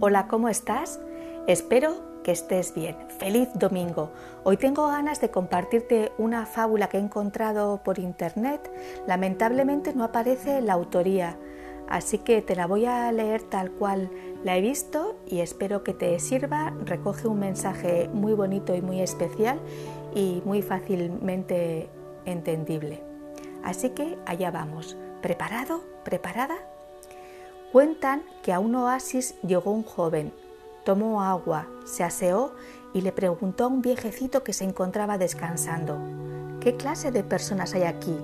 Hola, ¿cómo estás? Espero que estés bien. Feliz domingo. Hoy tengo ganas de compartirte una fábula que he encontrado por internet. Lamentablemente no aparece la autoría, así que te la voy a leer tal cual la he visto y espero que te sirva. Recoge un mensaje muy bonito y muy especial y muy fácilmente entendible. Así que allá vamos. ¿Preparado? ¿Preparada? Cuentan que a un oasis llegó un joven, tomó agua, se aseó y le preguntó a un viejecito que se encontraba descansando, ¿qué clase de personas hay aquí?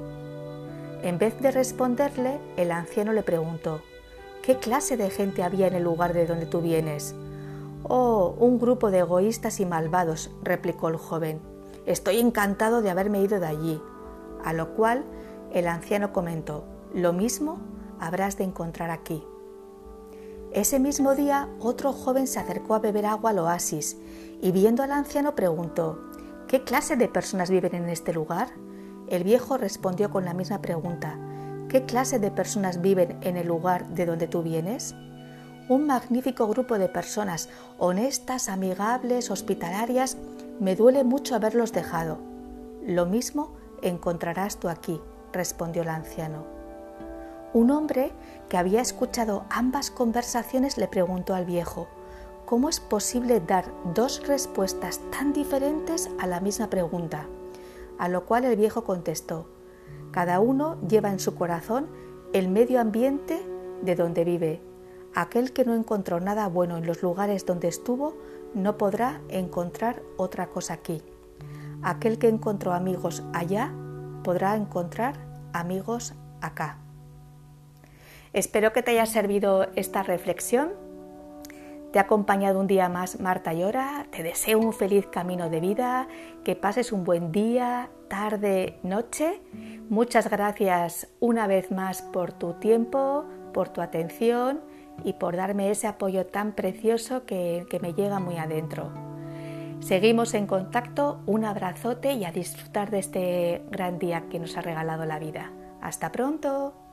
En vez de responderle, el anciano le preguntó, ¿qué clase de gente había en el lugar de donde tú vienes? Oh, un grupo de egoístas y malvados, replicó el joven. Estoy encantado de haberme ido de allí. A lo cual el anciano comentó, lo mismo habrás de encontrar aquí. Ese mismo día otro joven se acercó a beber agua al oasis y viendo al anciano preguntó, ¿qué clase de personas viven en este lugar? El viejo respondió con la misma pregunta, ¿qué clase de personas viven en el lugar de donde tú vienes? Un magnífico grupo de personas, honestas, amigables, hospitalarias, me duele mucho haberlos dejado. Lo mismo encontrarás tú aquí, respondió el anciano. Un hombre que había escuchado ambas conversaciones le preguntó al viejo, ¿cómo es posible dar dos respuestas tan diferentes a la misma pregunta? A lo cual el viejo contestó, cada uno lleva en su corazón el medio ambiente de donde vive. Aquel que no encontró nada bueno en los lugares donde estuvo, no podrá encontrar otra cosa aquí. Aquel que encontró amigos allá, podrá encontrar amigos acá. Espero que te haya servido esta reflexión. Te ha acompañado un día más Marta Llora. Te deseo un feliz camino de vida, que pases un buen día, tarde, noche. Muchas gracias una vez más por tu tiempo, por tu atención y por darme ese apoyo tan precioso que, que me llega muy adentro. Seguimos en contacto, un abrazote y a disfrutar de este gran día que nos ha regalado la vida. Hasta pronto.